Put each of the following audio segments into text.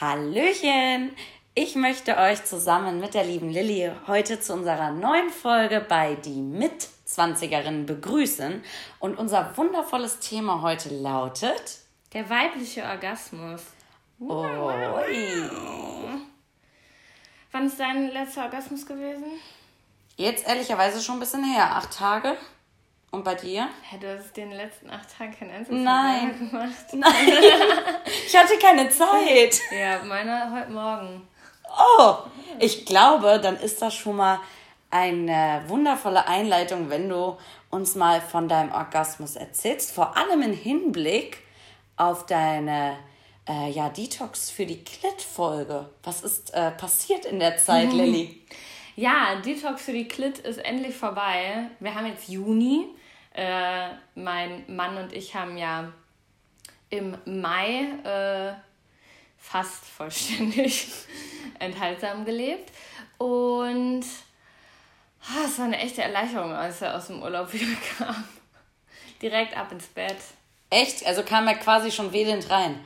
Hallöchen! Ich möchte euch zusammen mit der lieben Lilly heute zu unserer neuen Folge bei Die Mitzwanzigerinnen begrüßen. Und unser wundervolles Thema heute lautet Der weibliche Orgasmus. Ui. Wann ist dein letzter Orgasmus gewesen? Jetzt ehrlicherweise schon ein bisschen her. Acht Tage. Und bei dir? Hä, du hast den letzten acht Tagen kein einziges Nein. Gemacht. Nein, ich hatte keine Zeit. Ja, meiner heute Morgen. Oh, ich glaube, dann ist das schon mal eine wundervolle Einleitung, wenn du uns mal von deinem Orgasmus erzählst. Vor allem im Hinblick auf deine äh, ja, Detox für die Klit-Folge. Was ist äh, passiert in der Zeit, Lilly? Ja, Detox für die Klit ist endlich vorbei. Wir haben jetzt Juni. Äh, mein Mann und ich haben ja im Mai äh, fast vollständig enthaltsam gelebt. Und ah, es war eine echte Erleichterung, als er aus dem Urlaub wieder kam. Direkt ab ins Bett. Echt? Also kam er quasi schon wedelnd rein.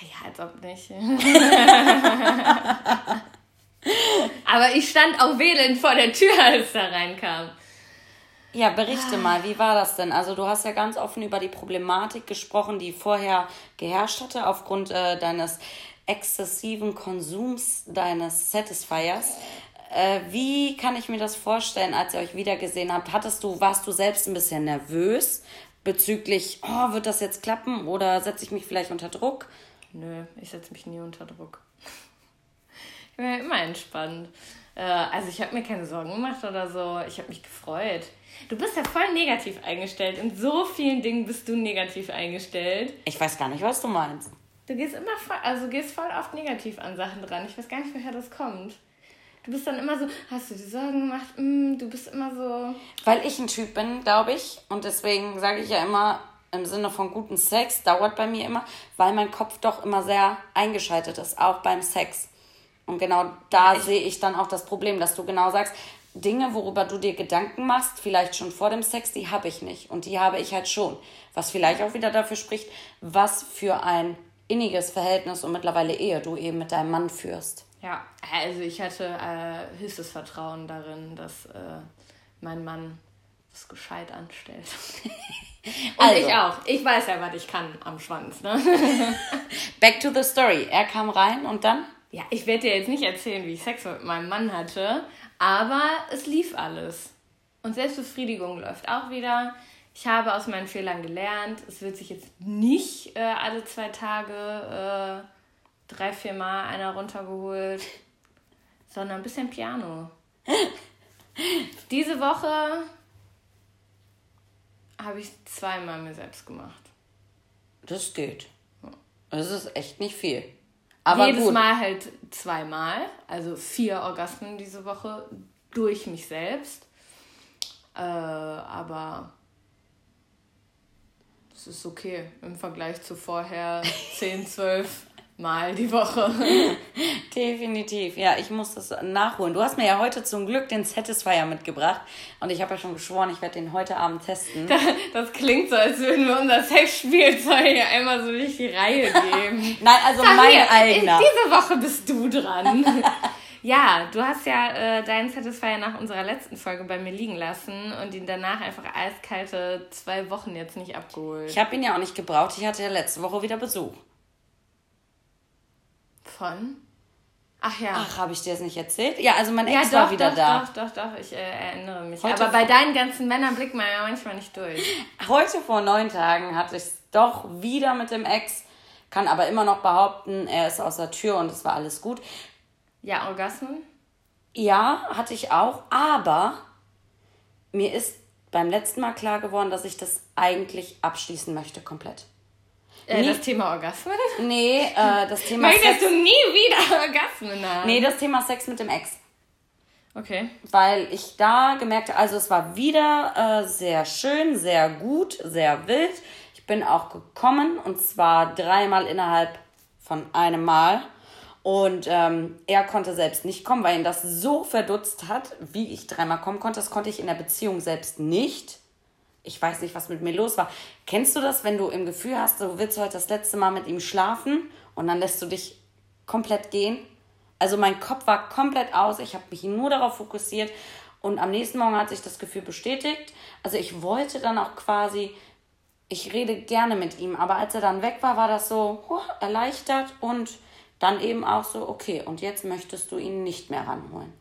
Ja, als ob nicht. Aber ich stand auch wedelnd vor der Tür, als er reinkam. Ja, berichte mal, wie war das denn? Also du hast ja ganz offen über die Problematik gesprochen, die vorher geherrscht hatte aufgrund äh, deines exzessiven Konsums deines Satisfiers. Äh, wie kann ich mir das vorstellen, als ihr euch wiedergesehen habt? Hattest du, warst du selbst ein bisschen nervös bezüglich, oh, wird das jetzt klappen oder setze ich mich vielleicht unter Druck? Nö, ich setze mich nie unter Druck. Ich bin ja immer entspannt. Äh, also ich habe mir keine Sorgen gemacht oder so. Ich habe mich gefreut. Du bist ja voll negativ eingestellt. In so vielen Dingen bist du negativ eingestellt. Ich weiß gar nicht, was du meinst. Du gehst immer voll, also gehst voll oft negativ an Sachen dran. Ich weiß gar nicht, woher das kommt. Du bist dann immer so, hast du dir Sorgen gemacht? Mm, du bist immer so. Weil ich ein Typ bin, glaube ich. Und deswegen sage ich ja immer, im Sinne von guten Sex dauert bei mir immer, weil mein Kopf doch immer sehr eingeschaltet ist, auch beim Sex. Und genau da sehe ich dann auch das Problem, dass du genau sagst, Dinge, worüber du dir Gedanken machst, vielleicht schon vor dem Sex, die habe ich nicht. Und die habe ich halt schon. Was vielleicht auch wieder dafür spricht, was für ein inniges Verhältnis und mittlerweile Ehe du eben mit deinem Mann führst. Ja, also ich hatte äh, höchstes Vertrauen darin, dass äh, mein Mann das gescheit anstellt. Und Also. ich auch. Ich weiß ja, was ich kann am Schwanz, ne? Back to the story. Er kam rein und dann? Ja, ich werde dir jetzt nicht erzählen, wie ich Sex mit meinem Mann hatte, aber es lief alles. Und Selbstbefriedigung läuft auch wieder. Ich habe aus meinen Fehlern gelernt. Es wird sich jetzt nicht äh, alle zwei Tage äh, drei, vier Mal einer runtergeholt, sondern ein bisschen Piano. Diese Woche habe ich zweimal mir selbst gemacht. Das geht. Das ist echt nicht viel. Aber Jedes gut. Mal halt zweimal, also vier Orgasmen diese Woche durch mich selbst. Äh, aber das ist okay im Vergleich zu vorher 10, 12 Mal die Woche. Definitiv, ja, ich muss das nachholen. Du hast mir ja heute zum Glück den Satisfier mitgebracht und ich habe ja schon geschworen, ich werde den heute Abend testen. Das klingt so, als würden wir unser Sexspielzeug hier einmal so durch die Reihe geben. Nein, also Sag mein mir, eigener. Diese Woche bist du dran. ja, du hast ja äh, deinen Satisfier nach unserer letzten Folge bei mir liegen lassen und ihn danach einfach eiskalte zwei Wochen jetzt nicht abgeholt. Ich habe ihn ja auch nicht gebraucht. Ich hatte ja letzte Woche wieder Besuch. Von? Ach ja. Ach, habe ich dir das nicht erzählt? Ja, also mein ja, Ex doch, war wieder doch, da. doch, doch, doch, ich äh, erinnere mich. Heute Aber bei deinen ganzen Männern blickt man ja manchmal nicht durch. Heute vor neun Tagen hatte ich es doch wieder mit dem Ex, kann aber immer noch behaupten, er ist aus der Tür und es war alles gut. Ja, Orgasmen? Ja, hatte ich auch, aber mir ist beim letzten Mal klar geworden, dass ich das eigentlich abschließen möchte, komplett. Äh, das Thema Orgasmen? Nee, äh, das Thema Möchtest Sex. du nie wieder Orgasmen haben? Nee, das Thema Sex mit dem Ex. Okay. Weil ich da gemerkt habe, also es war wieder äh, sehr schön, sehr gut, sehr wild. Ich bin auch gekommen und zwar dreimal innerhalb von einem Mal. Und ähm, er konnte selbst nicht kommen, weil ihn das so verdutzt hat, wie ich dreimal kommen konnte. Das konnte ich in der Beziehung selbst nicht. Ich weiß nicht, was mit mir los war. Kennst du das, wenn du im Gefühl hast, du willst heute das letzte Mal mit ihm schlafen und dann lässt du dich komplett gehen. Also mein Kopf war komplett aus. Ich habe mich nur darauf fokussiert. Und am nächsten Morgen hat sich das Gefühl bestätigt. Also ich wollte dann auch quasi, ich rede gerne mit ihm. Aber als er dann weg war, war das so huh, erleichtert und dann eben auch so, okay, und jetzt möchtest du ihn nicht mehr ranholen.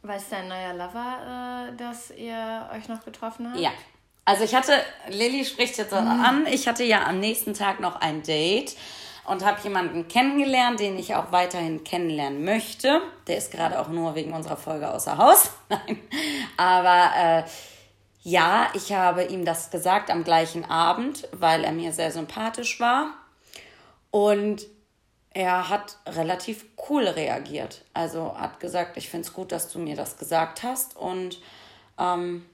Weiß dein neuer Lover, äh, dass ihr euch noch getroffen habt? Ja. Also ich hatte, Lilly spricht jetzt mhm. an, ich hatte ja am nächsten Tag noch ein Date und habe jemanden kennengelernt, den ich auch weiterhin kennenlernen möchte. Der ist gerade auch nur wegen unserer Folge außer Haus. Nein. Aber äh, ja, ich habe ihm das gesagt am gleichen Abend, weil er mir sehr sympathisch war. Und er hat relativ cool reagiert. Also hat gesagt, ich finde es gut, dass du mir das gesagt hast. Und ähm,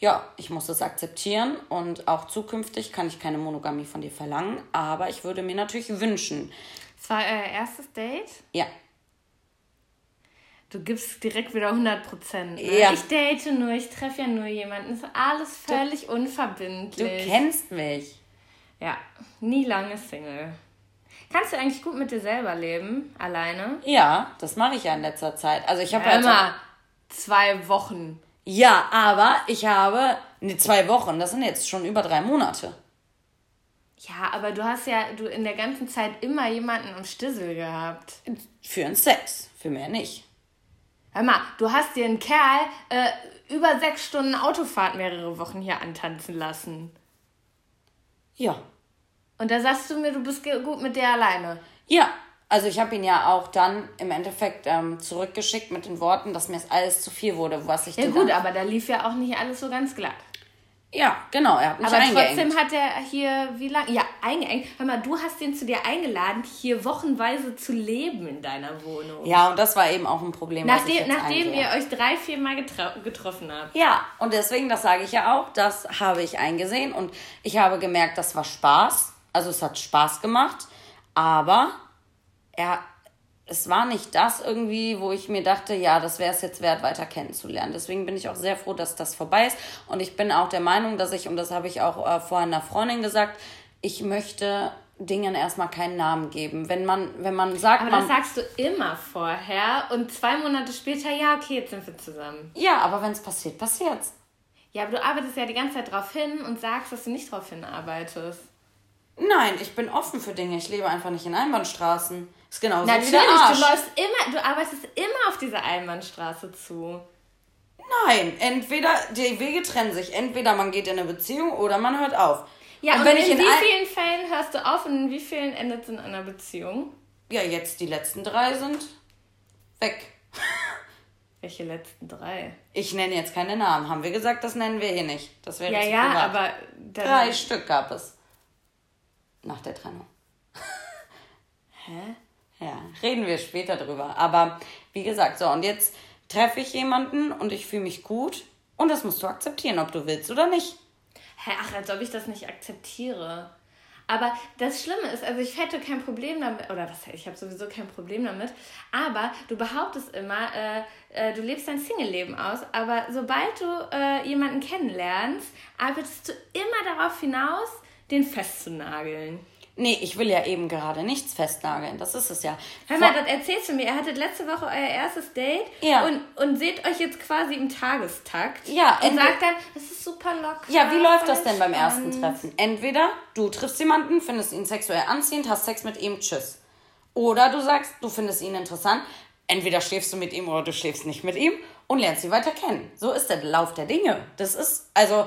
ja, ich muss es akzeptieren. Und auch zukünftig kann ich keine Monogamie von dir verlangen. Aber ich würde mir natürlich wünschen. Es war euer erstes Date? Ja. Du gibst direkt wieder 100 Prozent. Ne? Ja. Ich date nur, ich treffe ja nur jemanden. Das ist alles völlig du, unverbindlich. Du kennst mich. Ja, nie lange Single. Kannst du eigentlich gut mit dir selber leben, alleine? Ja, das mache ich ja in letzter Zeit. Also ich habe ja, immer zwei Wochen. Ja, aber ich habe ne, zwei Wochen. Das sind jetzt schon über drei Monate. Ja, aber du hast ja du in der ganzen Zeit immer jemanden am Stissel gehabt. Für einen Sex, für mehr nicht. Hör mal, du hast dir einen Kerl äh, über sechs Stunden Autofahrt mehrere Wochen hier antanzen lassen. Ja. Und da sagst du mir, du bist gut mit der alleine. Ja, also ich habe ihn ja auch dann im Endeffekt ähm, zurückgeschickt mit den Worten, dass mir es alles zu viel wurde, was ich Ja gut, aber da lief ja auch nicht alles so ganz glatt. Ja, genau, er hat mich Aber eingeengt. trotzdem hat er hier, wie lange? Ja, eingeengt. Hör mal, du hast ihn zu dir eingeladen, hier wochenweise zu leben in deiner Wohnung. Ja, und das war eben auch ein Problem. Nachdem, nachdem ihr euch drei, vier Mal getroffen habt. Ja, und deswegen, das sage ich ja auch, das habe ich eingesehen und ich habe gemerkt, das war Spaß. Also es hat Spaß gemacht, aber er, es war nicht das irgendwie, wo ich mir dachte, ja, das wäre es jetzt wert, weiter kennenzulernen. Deswegen bin ich auch sehr froh, dass das vorbei ist. Und ich bin auch der Meinung, dass ich, und das habe ich auch äh, vorhin einer Freundin gesagt, ich möchte Dingen erstmal keinen Namen geben. Wenn man, wenn man sagt. Aber man, das sagst du immer vorher und zwei Monate später, ja, okay, jetzt sind wir zusammen. Ja, aber wenn es passiert, passiert's. Ja, aber du arbeitest ja die ganze Zeit darauf hin und sagst, dass du nicht darauf hinarbeitest. Nein, ich bin offen für Dinge. Ich lebe einfach nicht in Einbahnstraßen. Ist genauso Natürlich, du läufst immer, du arbeitest immer auf diese Einbahnstraße zu. Nein, entweder die Wege trennen sich. Entweder man geht in eine Beziehung oder man hört auf. Ja, und, und in, in wie vielen Fällen hörst du auf und in wie vielen endet es in einer Beziehung? Ja, jetzt die letzten drei sind weg. Welche letzten drei? Ich nenne jetzt keine Namen. Haben wir gesagt, das nennen wir hier nicht. Das wäre ja, ja, privat. aber drei Stück gab es nach der Trennung. Hä? Ja, reden wir später drüber. Aber wie gesagt, so und jetzt treffe ich jemanden und ich fühle mich gut und das musst du akzeptieren, ob du willst oder nicht. Hä, ach, als ob ich das nicht akzeptiere. Aber das Schlimme ist, also ich hätte kein Problem damit, oder was, ich habe sowieso kein Problem damit, aber du behauptest immer, äh, äh, du lebst dein Single-Leben aus, aber sobald du äh, jemanden kennenlernst, arbeitest du immer darauf hinaus, den festzunageln. Nee, ich will ja eben gerade nichts festnageln. Das ist es ja. Hör mal, das erzählst du mir. Ihr hattet letzte Woche euer erstes Date ja. und, und seht euch jetzt quasi im Tagestakt. Ja, und sagt dann, das ist super locker. Ja, wie läuft das denn beim ersten Treffen? Entweder du triffst jemanden, findest ihn sexuell anziehend, hast Sex mit ihm, tschüss. Oder du sagst, du findest ihn interessant. Entweder schläfst du mit ihm oder du schläfst nicht mit ihm und lernst ihn weiter kennen. So ist der Lauf der Dinge. Das ist, also,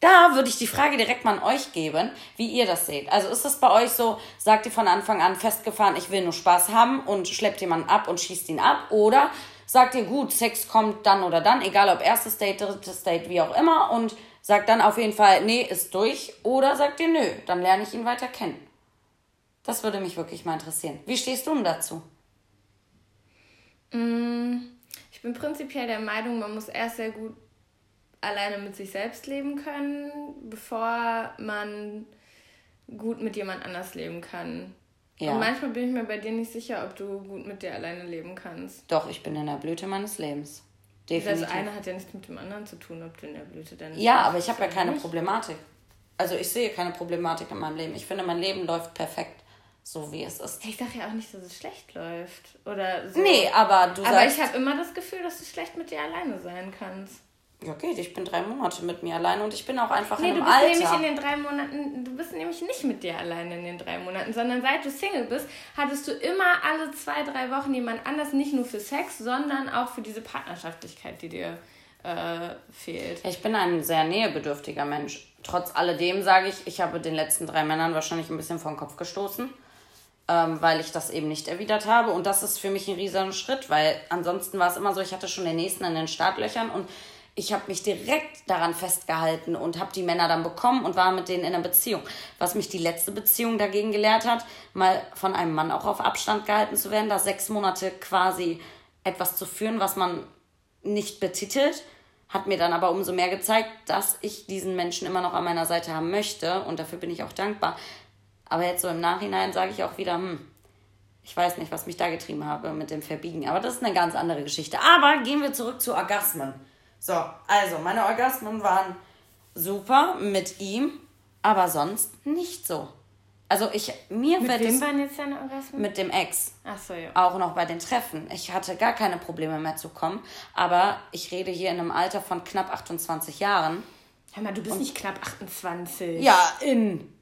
da würde ich die Frage direkt mal an euch geben, wie ihr das seht. Also ist es bei euch so, sagt ihr von Anfang an festgefahren, ich will nur Spaß haben und schleppt jemanden ab und schießt ihn ab? Oder sagt ihr, gut, Sex kommt dann oder dann, egal ob erstes Date, drittes Date, wie auch immer, und sagt dann auf jeden Fall, nee, ist durch? Oder sagt ihr, nö, dann lerne ich ihn weiter kennen? Das würde mich wirklich mal interessieren. Wie stehst du denn dazu? Mm, ich bin prinzipiell der Meinung, man muss erst sehr gut alleine mit sich selbst leben können, bevor man gut mit jemand anders leben kann. Ja. Und manchmal bin ich mir bei dir nicht sicher, ob du gut mit dir alleine leben kannst. Doch, ich bin in der Blüte meines Lebens. Definitiv. Das eine hat ja nichts mit dem anderen zu tun, ob du in der Blüte deines Ja, aber ich habe ja keine nicht. Problematik. Also ich sehe keine Problematik in meinem Leben. Ich finde, mein Leben läuft perfekt. so wie es ist. Ich sage ja auch nicht, dass es schlecht läuft. Oder so. Nee, aber du Aber sagst. ich habe immer das Gefühl, dass du schlecht mit dir alleine sein kannst. Ja, geht, ich bin drei Monate mit mir allein und ich bin auch einfach Nee, in du einem bist Alter. nämlich in den drei Monaten, du bist nämlich nicht mit dir alleine in den drei Monaten, sondern seit du Single bist, hattest du immer alle zwei, drei Wochen jemand anders, nicht nur für Sex, sondern auch für diese Partnerschaftlichkeit, die dir äh, fehlt. Ich bin ein sehr nähebedürftiger Mensch. Trotz alledem sage ich, ich habe den letzten drei Männern wahrscheinlich ein bisschen vor den Kopf gestoßen, ähm, weil ich das eben nicht erwidert habe. Und das ist für mich ein riesiger Schritt, weil ansonsten war es immer so, ich hatte schon den nächsten in den Startlöchern und ich habe mich direkt daran festgehalten und habe die Männer dann bekommen und war mit denen in einer Beziehung. Was mich die letzte Beziehung dagegen gelehrt hat, mal von einem Mann auch auf Abstand gehalten zu werden, da sechs Monate quasi etwas zu führen, was man nicht betitelt, hat mir dann aber umso mehr gezeigt, dass ich diesen Menschen immer noch an meiner Seite haben möchte und dafür bin ich auch dankbar. Aber jetzt so im Nachhinein sage ich auch wieder, hm, ich weiß nicht, was mich da getrieben habe mit dem Verbiegen, aber das ist eine ganz andere Geschichte. Aber gehen wir zurück zu Orgasmen. So, also meine Orgasmen waren super mit ihm, aber sonst nicht so. Also ich mir Mit wird wem es waren jetzt deine Orgasmen? mit dem Ex Ach so, ja. auch noch bei den Treffen. Ich hatte gar keine Probleme mehr zu kommen, aber ich rede hier in einem Alter von knapp 28 Jahren. Hör mal, du bist nicht knapp 28. Ja, in.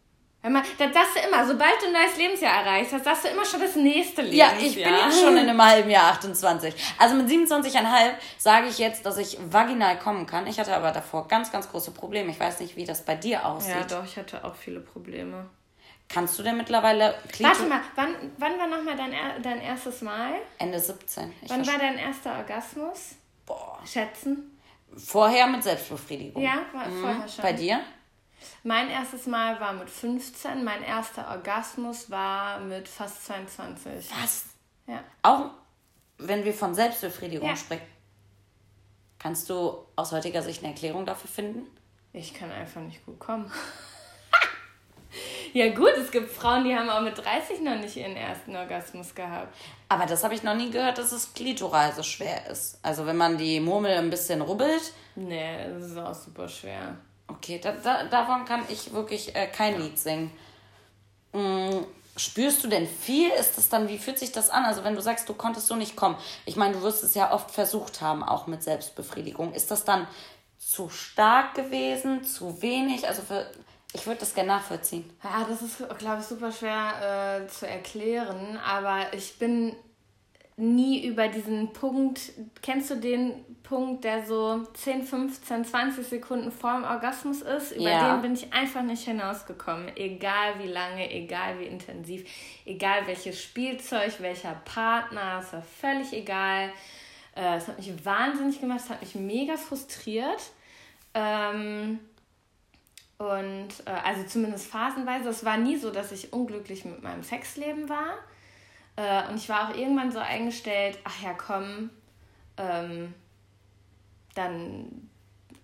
Das sagst du immer, sobald du ein neues Lebensjahr erreichst, das sagst du immer schon das nächste Ja, Lebensjahr. ich bin jetzt schon in einem halben Jahr 28. Also mit 27,5 sage ich jetzt, dass ich vaginal kommen kann. Ich hatte aber davor ganz, ganz große Probleme. Ich weiß nicht, wie das bei dir aussieht. Ja, doch, ich hatte auch viele Probleme. Kannst du denn mittlerweile Klito- Warte mal, wann, wann war nochmal dein, dein erstes Mal? Ende 17. Ich Wann war dein erster Orgasmus? Boah. Schätzen? Vorher mit Selbstbefriedigung. Ja, war Mhm. vorher schon. Bei dir? Mein erstes Mal war mit 15, mein erster Orgasmus war mit fast 22. Was? Ja. Auch wenn wir von Selbstbefriedigung Ja. sprechen. Kannst du aus heutiger Sicht eine Erklärung dafür finden? Ich kann einfach nicht gut kommen. ja gut, es gibt Frauen, die haben auch mit 30 noch nicht ihren ersten Orgasmus gehabt. Aber das habe ich noch nie gehört, dass es klitoral so schwer ist. Also wenn man die Murmel ein bisschen rubbelt. Nee, das ist auch super schwer. Okay, da, da, davon kann ich wirklich äh, kein Lied singen. Mm, spürst du denn viel? Ist das dann, wie fühlt sich das an? Also wenn du sagst, du konntest so nicht kommen. Ich meine, du wirst es ja oft versucht haben, auch mit Selbstbefriedigung. Ist das dann zu stark gewesen, zu wenig? Also für, ich würde das gerne nachvollziehen. Ja, das ist, glaube ich, super schwer äh, zu erklären, aber ich bin nie über diesen Punkt, kennst du den Punkt, der so 10, 15, 20 Sekunden vor dem Orgasmus ist? Über Ja. den bin ich einfach nicht hinausgekommen. Egal wie lange, egal wie intensiv, egal welches Spielzeug, welcher Partner, es war völlig egal. Äh, Es hat mich wahnsinnig gemacht, es hat mich mega frustriert. Ähm, und äh, also zumindest phasenweise. Es war nie so, dass ich unglücklich mit meinem Sexleben war. Äh, und ich war auch irgendwann so eingestellt, ach ja, komm, ähm, dann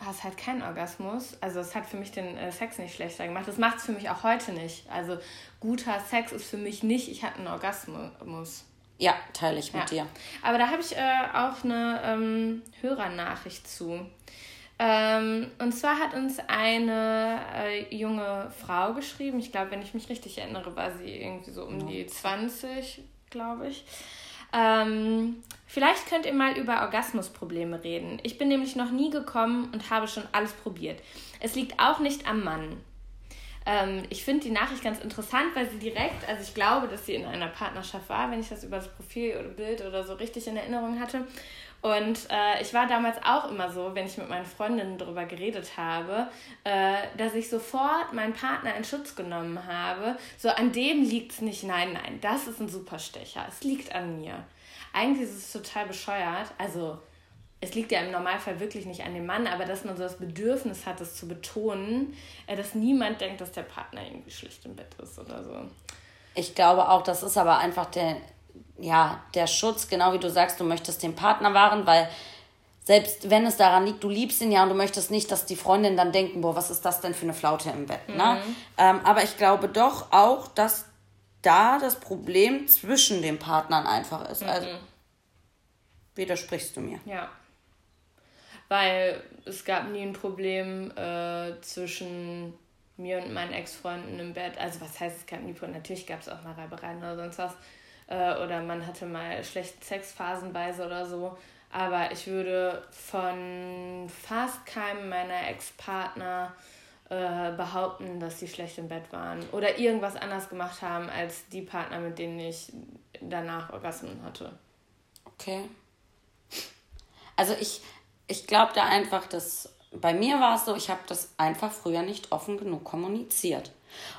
hast halt keinen Orgasmus. Also es hat für mich den äh, Sex nicht schlechter gemacht. Das macht es für mich auch heute nicht. Also guter Sex ist für mich nicht, ich hatte einen Orgasmus. Ja, teile ich mit Ja. dir. Aber da habe ich äh, auch eine ähm, Hörernachricht zu. Ähm, und zwar hat uns eine äh, junge Frau geschrieben. Ich glaube, wenn ich mich richtig erinnere, war sie irgendwie so um die 20, glaube ich. Ähm, vielleicht könnt ihr mal über Orgasmusprobleme reden. Ich bin nämlich noch nie gekommen und habe schon alles probiert. Es liegt auch nicht am Mann. Ähm, ich finde die Nachricht ganz interessant, weil sie direkt, also ich glaube, dass sie in einer Partnerschaft war, wenn ich das über das Profil oder Bild oder so richtig in Erinnerung hatte. Und äh, ich war damals auch immer so, wenn ich mit meinen Freundinnen darüber geredet habe, äh, dass ich sofort meinen Partner in Schutz genommen habe. So, an dem liegt es nicht. Nein, nein, das ist ein Superstecher. Es liegt an mir. Eigentlich ist es total bescheuert. Also, es liegt ja im Normalfall wirklich nicht an dem Mann, aber dass man so das Bedürfnis hat, es zu betonen, äh, dass niemand denkt, dass der Partner irgendwie schlicht im Bett ist oder so. Ich glaube auch, das ist aber einfach der, ja, der Schutz, genau wie du sagst, du möchtest den Partner wahren, weil selbst wenn es daran liegt, du liebst ihn ja und du möchtest nicht, dass die Freundinnen dann denken, boah, was ist das denn für eine Flaute im Bett, ne? Ähm, aber ich glaube doch auch, dass da das Problem zwischen den Partnern einfach ist. Also widersprichst du mir. Ja. Weil es gab nie ein Problem äh, zwischen mir und meinen Ex-Freunden im Bett. Also was heißt, es gab nie, natürlich gab es auch mal Reibereien oder sonst was. Äh, oder man hatte mal schlechte Sex phasenweise oder so. Aber ich würde von fast keinem meiner Ex-Partner äh, behaupten, dass sie schlecht im Bett waren oder irgendwas anders gemacht haben als die Partner, mit denen ich danach Orgasmen hatte. Okay. Also ich, ich glaube da einfach, dass bei mir war es so, ich habe das einfach früher nicht offen genug kommuniziert.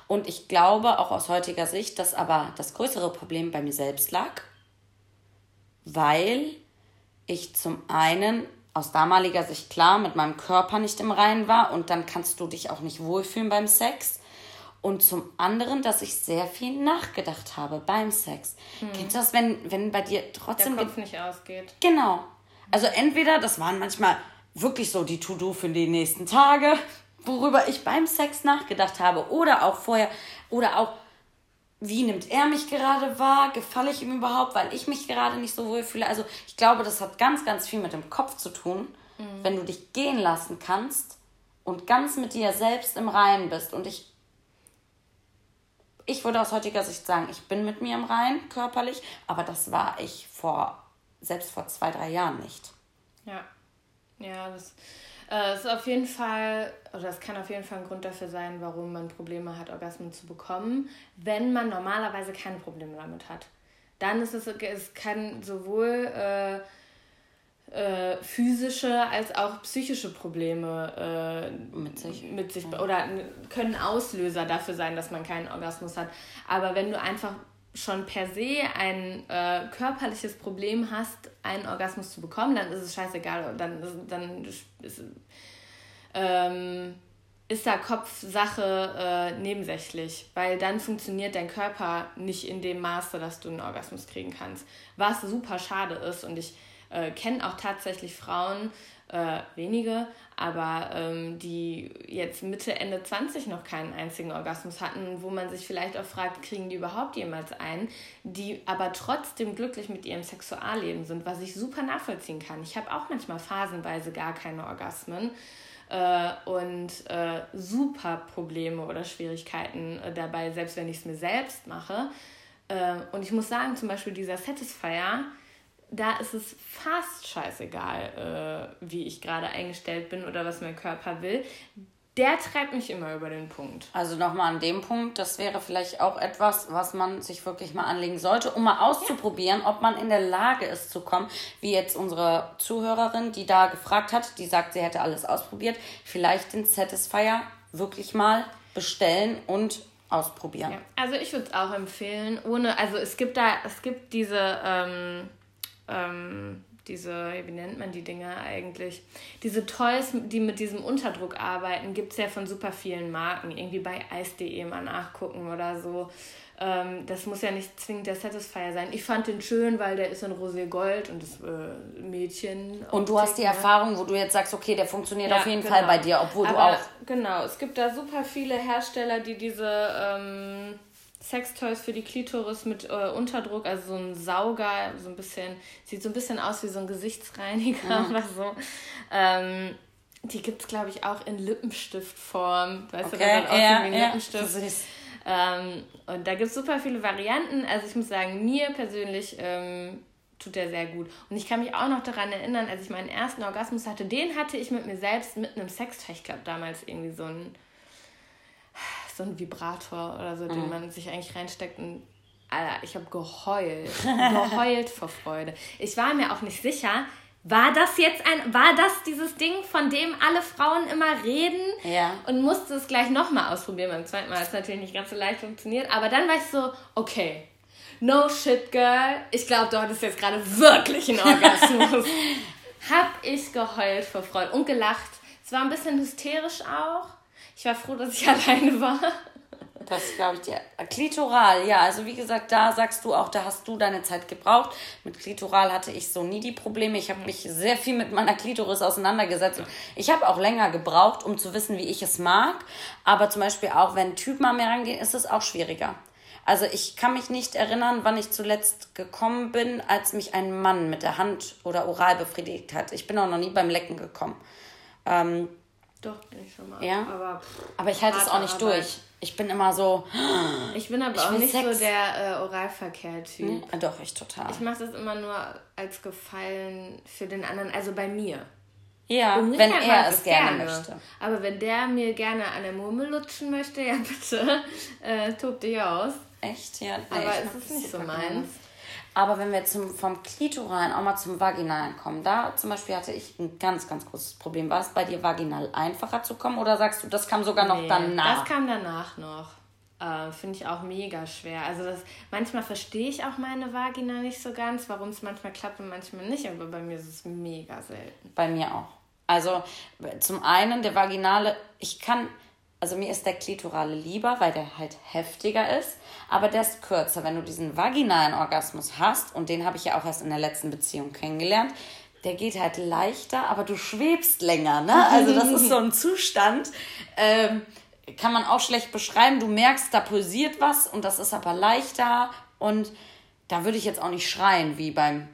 Und ich glaube auch aus heutiger Sicht, dass aber das größere Problem bei mir selbst lag, weil ich zum einen aus damaliger Sicht klar mit meinem Körper nicht im Reinen war und dann kannst du dich auch nicht wohlfühlen beim Sex. Und zum anderen, dass ich sehr viel nachgedacht habe beim Sex. Hm. Kennst du das, wenn, wenn bei dir trotzdem. Der Kopf nicht ausgeht. Genau. Also entweder, das waren manchmal wirklich so die To-Do für die nächsten Tage, worüber ich beim Sex nachgedacht habe. Oder auch vorher, oder auch, wie nimmt er mich gerade wahr? Gefalle ich ihm überhaupt, weil ich mich gerade nicht so wohl fühle? Also ich glaube, das hat ganz, ganz viel mit dem Kopf zu tun, mhm. wenn du dich gehen lassen kannst und ganz mit dir selbst im Reinen bist. Und ich, ich würde aus heutiger Sicht sagen, ich bin mit mir im Reinen, körperlich, aber das war ich vor, selbst vor zwei, drei Jahren nicht. Ja, ja, das äh, ist auf jeden Fall, oder es kann auf jeden Fall ein Grund dafür sein, warum man Probleme hat, Orgasmen zu bekommen, wenn man normalerweise keine Probleme damit hat. Dann ist es, es kann sowohl äh, äh, physische als auch psychische Probleme äh, mit sich, mit sich oder können Auslöser dafür sein, dass man keinen Orgasmus hat. Aber wenn du einfach schon per se ein äh, körperliches Problem hast, einen Orgasmus zu bekommen, dann ist es scheißegal. Dann, dann ist, ähm, ist da Kopfsache äh, nebensächlich, weil dann funktioniert dein Körper nicht in dem Maße, dass du einen Orgasmus kriegen kannst. Was super schade ist und ich äh, kenne auch tatsächlich Frauen, äh, wenige, aber ähm, die jetzt Mitte, Ende 20 noch keinen einzigen Orgasmus hatten, wo man sich vielleicht auch fragt, kriegen die überhaupt jemals einen, die aber trotzdem glücklich mit ihrem Sexualleben sind, was ich super nachvollziehen kann. Ich habe auch manchmal phasenweise gar keine Orgasmen äh, und äh, super Probleme oder Schwierigkeiten äh, dabei, selbst wenn ich es mir selbst mache. Äh, und ich muss sagen, zum Beispiel dieser Satisfier, da ist es fast scheißegal, äh, wie ich gerade eingestellt bin oder was mein Körper will. Der treibt mich immer über den Punkt. Also nochmal an dem Punkt, das wäre vielleicht auch etwas, was man sich wirklich mal anlegen sollte, um mal auszuprobieren, ja. ob man in der Lage ist zu kommen, wie jetzt unsere Zuhörerin, die da gefragt hat, die sagt, sie hätte alles ausprobiert, vielleicht den Satisfier wirklich mal bestellen und ausprobieren. Ja. Also ich würde es auch empfehlen, ohne, also es gibt da, es gibt diese ähm, ähm, diese, wie nennt man die Dinger eigentlich? Diese Toys, die mit diesem Unterdruck arbeiten, gibt es ja von super vielen Marken. Irgendwie bei Eis.de mal nachgucken oder so. Ähm, das muss ja nicht zwingend der Satisfier sein. Ich fand den schön, weil der ist in Rosé Gold und das äh, Mädchen. Und du hast die Erfahrung, wo du jetzt sagst, okay, der funktioniert ja, auf jeden genau. Fall bei dir, obwohl Aber, du auch. Genau, es gibt da super viele Hersteller, die diese. Ähm, Sextoys für die Klitoris mit äh, Unterdruck, also so ein Sauger, so ein bisschen, sieht so ein bisschen aus wie so ein Gesichtsreiniger mhm. oder so. Ähm, die gibt es, glaube ich, auch in Lippenstiftform. Weißt okay, du, das aussieht ja, wie ein ja. Lippenstift. Ähm, und da gibt es super viele Varianten. Also ich muss sagen, mir persönlich ähm, tut der sehr gut. Und ich kann mich auch noch daran erinnern, als ich meinen ersten Orgasmus hatte, den hatte ich mit mir selbst mit einem Sextoy. Ich glaube, damals irgendwie so ein so ein Vibrator oder so, mhm. den man sich eigentlich reinsteckt und Alter, ich habe geheult. geheult vor Freude. Ich war mir auch nicht sicher, war das jetzt ein, war das dieses Ding, von dem alle Frauen immer reden? Ja. Und musste es gleich nochmal ausprobieren. Beim zweiten Mal hat es natürlich nicht ganz so leicht funktioniert. Aber dann war ich so, okay, no shit, girl. Ich glaube, du hattest jetzt gerade wirklich einen Orgasmus. hab ich geheult vor Freude und gelacht. Es war ein bisschen hysterisch auch. Ich war froh, dass ich alleine war. Das glaube ich dir. Klitoral, ja, also wie gesagt, da sagst du auch, da hast du deine Zeit gebraucht. Mit Klitoral hatte ich so nie die Probleme. Ich habe mich sehr viel mit meiner Klitoris auseinandergesetzt. Ich habe auch länger gebraucht, um zu wissen, wie ich es mag. Aber zum Beispiel auch, wenn Typen an mir rangehen, ist es auch schwieriger. Also ich kann mich nicht erinnern, wann ich zuletzt gekommen bin, als mich ein Mann mit der Hand oder oral befriedigt hat. Ich bin auch noch nie beim Lecken gekommen. Ähm, Doch, bin ich schon mal. Ja? Aber, aber ich halte es auch nicht Arbeit. durch. Ich bin immer so. Ich bin aber ich auch nicht Sex. so der äh, Oralverkehr-Typ. Nee, doch, ich total. Ich mache das immer nur als Gefallen für den anderen, also bei mir. Ja, wenn er es gerne, gerne, möchte. Aber wenn der mir gerne an der Murmel lutschen möchte, ja bitte, äh, tob dich aus. Echt? Ja, nee, aber es ist nicht so meins. Aber wenn wir zum, vom Klitoralen auch mal zum Vaginalen kommen, da zum Beispiel hatte ich ein ganz, ganz großes Problem. War es bei dir vaginal einfacher zu kommen oder sagst du, das kam sogar noch nee, danach? Das kam danach noch. Äh, Finde ich auch mega schwer. Also das, manchmal verstehe ich auch meine Vagina nicht so ganz, warum es manchmal klappt und manchmal nicht, aber bei mir ist es mega selten. Bei mir auch. Also zum einen der vaginale, ich kann, also mir ist der klitorale lieber, weil der halt heftiger ist, aber der ist kürzer. Wenn du diesen vaginalen Orgasmus hast, und den habe ich ja auch erst in der letzten Beziehung kennengelernt, der geht halt leichter, aber du schwebst länger, ne? Also das ist so ein Zustand, ähm, kann man auch schlecht beschreiben. Du merkst, da pulsiert was und das ist aber leichter und da würde ich jetzt auch nicht schreien wie beim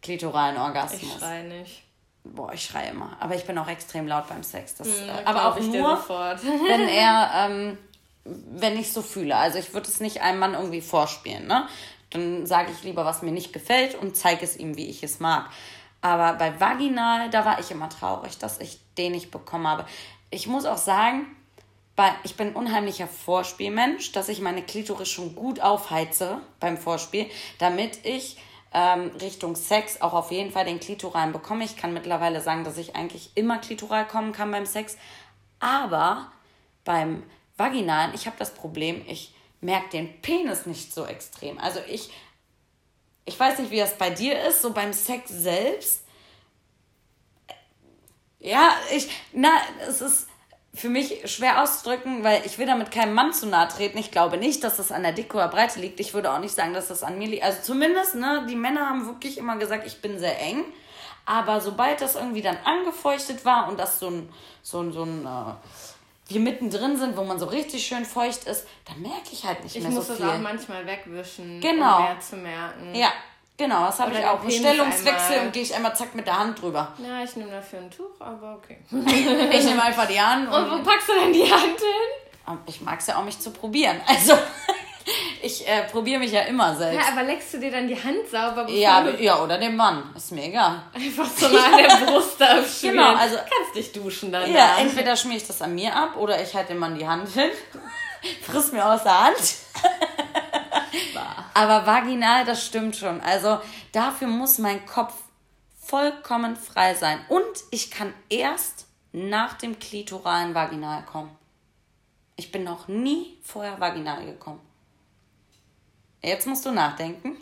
klitoralen Orgasmus. Ich schreie nicht. Boah, ich schreie immer. Aber ich bin auch extrem laut beim Sex. Das, hm, äh, aber auch nur, wenn er, ähm, wenn ich so fühle. Also ich würde es nicht einem Mann irgendwie vorspielen. Ne? Dann sage ich lieber, was mir nicht gefällt und zeige es ihm, wie ich es mag. Aber bei Vaginal, da war ich immer traurig, dass ich den nicht bekommen habe. Ich muss auch sagen, bei, ich bin ein unheimlicher Vorspielmensch, dass ich meine Klitoris schon gut aufheize beim Vorspiel, damit ich ähm, Richtung Sex auch auf jeden Fall den Klitoral bekomme. Ich kann mittlerweile sagen, dass ich eigentlich immer klitoral kommen kann beim Sex. Aber beim Vaginalen, ich habe das Problem, ich merke den Penis nicht so extrem. Also ich, ich weiß nicht, wie das bei dir ist, so beim Sex selbst. Ja, ich, na, es ist für mich schwer auszudrücken, weil ich will damit keinem Mann zu nahe treten. Ich glaube nicht, dass das an der Dicke oder Breite liegt. Ich würde auch nicht sagen, dass das an mir liegt. Also zumindest, ne, die Männer haben wirklich immer gesagt, ich bin sehr eng. Aber sobald das irgendwie dann angefeuchtet war und das so ein, so ein, so ein, äh, wir mittendrin sind, wo man so richtig schön feucht ist, dann merke ich halt nicht ich mehr so viel. Ich muss das auch manchmal wegwischen, genau. um mehr zu merken. Ja, Genau, das habe ich auch. Stellungswechsel und gehe ich einmal zack mit der Hand drüber. Ja, ich nehme dafür ein Tuch, aber okay. ich nehme einfach die Hand. Und, und wo packst du denn die Hand hin? Ich mag es ja auch, mich zu probieren. Also, ich äh, probiere mich ja immer selbst. Ja, aber leckst du dir dann die Hand sauber? Ja, ja, oder dem Mann. Ist mir egal. Einfach so mal an der Brust abschmieren. Genau, also. Kannst dich duschen dann. Ja, entweder schmier ich das an mir ab oder ich halte dem Mann die Hand hin. Friss mir aus der Hand. Aber vaginal, das stimmt schon. Also dafür muss mein Kopf vollkommen frei sein. Und ich kann erst nach dem klitoralen Vaginal kommen. Ich bin noch nie vorher vaginal gekommen. Jetzt musst du nachdenken.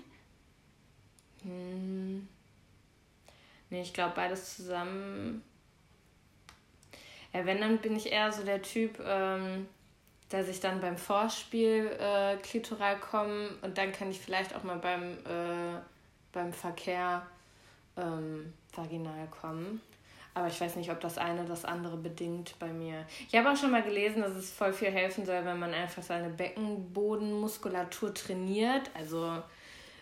Hm. Nee, ich glaube beides zusammen. Ja, wenn, dann bin ich eher so der Typ, ähm, dass ich dann beim Vorspiel äh, klitoral komme und dann kann ich vielleicht auch mal beim, äh, beim Verkehr ähm, vaginal kommen. Aber ich weiß nicht, ob das eine das andere bedingt bei mir. Ich habe auch schon mal gelesen, dass es voll viel helfen soll, wenn man einfach seine Beckenbodenmuskulatur trainiert. Also